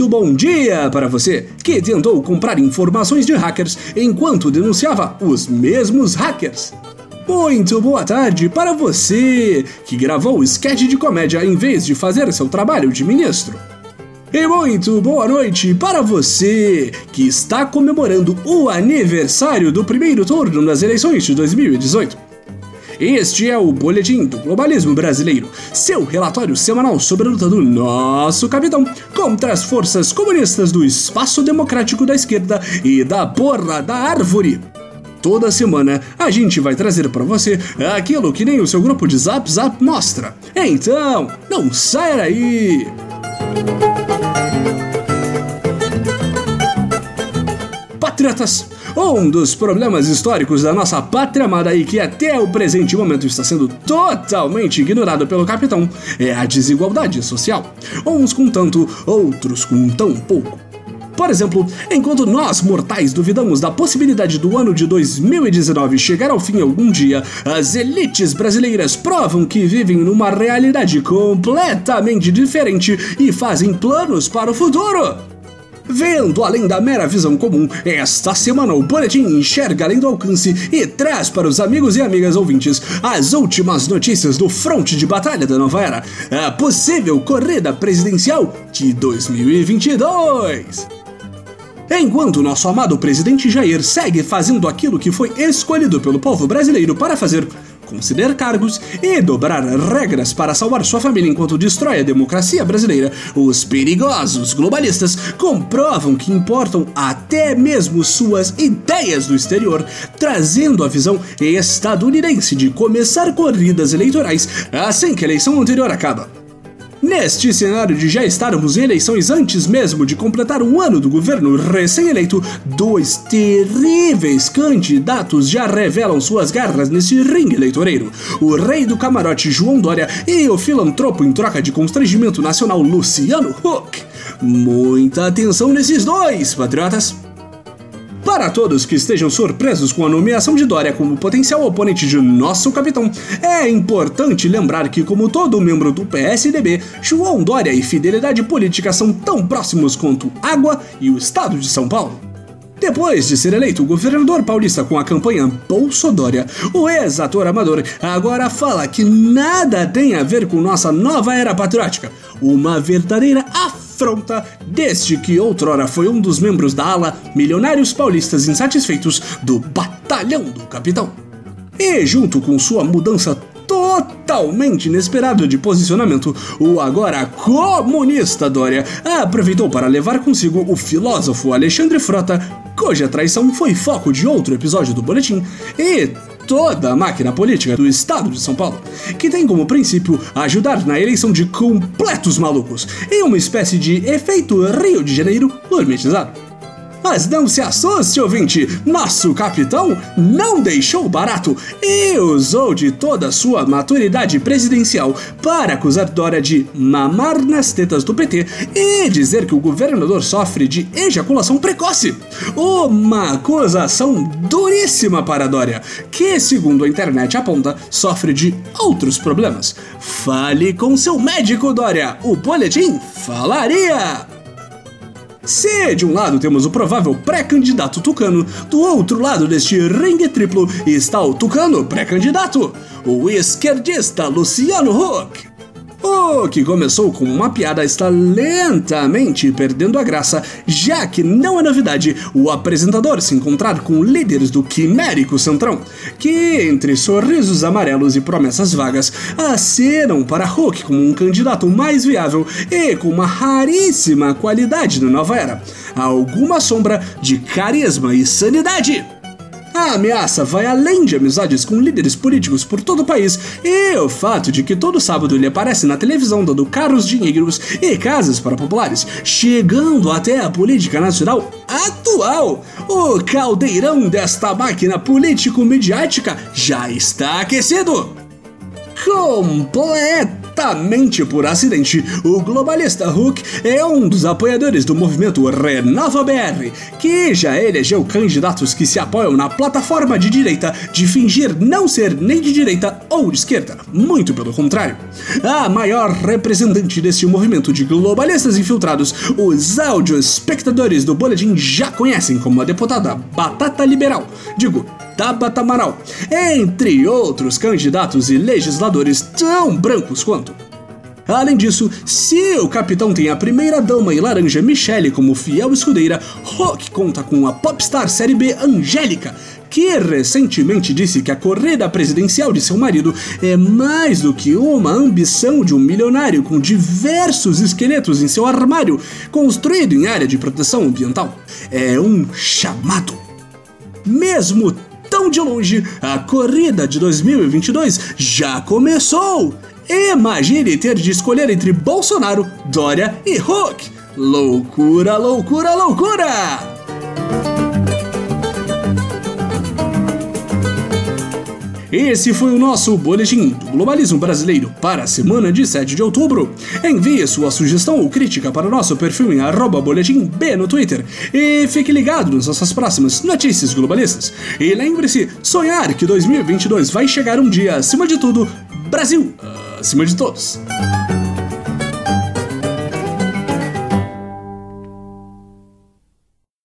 Muito bom dia para você que tentou comprar informações de hackers enquanto denunciava os mesmos hackers. Muito boa tarde para você que gravou sketch de comédia em vez de fazer seu trabalho de ministro. E muito boa noite para você que está comemorando o aniversário do primeiro turno nas eleições de 2018. Este é o Boletim do Globalismo Brasileiro, seu relatório semanal sobre a luta do nosso capitão contra as forças comunistas do espaço democrático da esquerda e da porra da árvore. Toda semana a gente vai trazer para você aquilo que nem o seu grupo de Zap Zap mostra. Então, não saia daí! Patriotas, um dos problemas históricos da nossa pátria amada e que até o presente momento está sendo totalmente ignorado pelo capitão é a desigualdade social. Uns com tanto, outros com tão pouco. Por exemplo, enquanto nós mortais duvidamos da possibilidade do ano de 2019 chegar ao fim algum dia, as elites brasileiras provam que vivem numa realidade completamente diferente e fazem planos para o futuro. Vendo além da mera visão comum, esta semana o Boletim enxerga além do alcance e traz para os amigos e amigas ouvintes as últimas notícias do fronte de batalha da nova era, a possível corrida presidencial de 2022. Enquanto nosso amado presidente Jair segue fazendo aquilo que foi escolhido pelo povo brasileiro para fazer, conceder cargos e dobrar regras para salvar sua família enquanto destrói a democracia brasileira, os perigosos globalistas comprovam que importam até mesmo suas ideias do exterior, trazendo a visão estadunidense de começar corridas eleitorais assim que a eleição anterior acaba. Neste cenário de já estarmos em eleições antes mesmo de completar um ano do governo recém-eleito, dois terríveis candidatos já revelam suas garras nesse ringue eleitoreiro: o rei do camarote João Dória e o filantropo em troca de constrangimento nacional Luciano Huck. Muita atenção nesses dois, patriotas! Para todos que estejam surpresos com a nomeação de Dória como potencial oponente de nosso capitão, é importante lembrar que, como todo membro do PSDB, João Dória e fidelidade política são tão próximos quanto água e o estado de São Paulo. Depois de ser eleito governador paulista com a campanha Bolsodória, o ex-ator amador agora fala que nada tem a ver com nossa nova era patriótica, uma verdadeira afronta deste que outrora foi um dos membros da ala Milionários Paulistas Insatisfeitos do Batalhão do Capitão. E junto com sua mudança totalmente inesperado de posicionamento, o agora comunista Dória aproveitou para levar consigo o filósofo Alexandre Frota, cuja traição foi foco de outro episódio do boletim, e toda a máquina política do estado de São Paulo, que tem como princípio ajudar na eleição de completos malucos, em uma espécie de efeito Rio de Janeiro gourmetizado. Mas não se assuste, ouvinte! Nosso capitão não deixou barato e usou de toda sua maturidade presidencial para acusar Dória de mamar nas tetas do PT e dizer que o governador sofre de ejaculação precoce. Uma acusação duríssima para Dória, que, segundo a internet aponta, sofre de outros problemas. Fale com seu médico, Dória! O boletim falaria! Se de um lado temos o provável pré-candidato tucano, do outro lado deste ringue triplo está o tucano pré-candidato, o esquerdista Luciano Huck. O que começou como uma piada está lentamente perdendo a graça, já que não é novidade o apresentador se encontrar com líderes do quimérico Centrão, que, entre sorrisos amarelos e promessas vagas, acenam para Hulk como um candidato mais viável e com uma raríssima qualidade na nova era: alguma sombra de carisma e sanidade. A ameaça vai além de amizades com líderes políticos por todo o país e o fato de que todo sábado ele aparece na televisão dando carros dinheiros e casas para populares, chegando até a política nacional atual. O caldeirão desta máquina político-midiática já está aquecido. Completa completamente por acidente, o globalista Hulk é um dos apoiadores do movimento Renova BR, que já elegeu candidatos que se apoiam na plataforma de direita de fingir não ser nem de direita ou de esquerda, muito pelo contrário. A maior representante deste movimento de globalistas infiltrados, os áudio espectadores do boletim já conhecem como a deputada Batata Liberal, digo, Tabata Amaral, entre outros candidatos e legisladores tão brancos quanto. Além disso, se o capitão tem a primeira dama e laranja Michelle como fiel escudeira, Rock conta com a popstar série B Angélica, que recentemente disse que a corrida presidencial de seu marido é mais do que uma ambição de um milionário com diversos esqueletos em seu armário, construído em área de proteção ambiental. É um chamado. Mesmo tão de longe, a corrida de 2022 já começou! Imagine ter de escolher entre Bolsonaro, Dória e Huck. Loucura, loucura, loucura! Esse foi o nosso boletim do Globalismo Brasileiro para a semana de 7 de outubro. Envie sua sugestão ou crítica para o nosso perfil em boletim B no Twitter e fique ligado nas nossas próximas notícias globalistas. E lembre-se, sonhar que 2022 vai chegar um dia acima de tudo, Brasil acima de todos.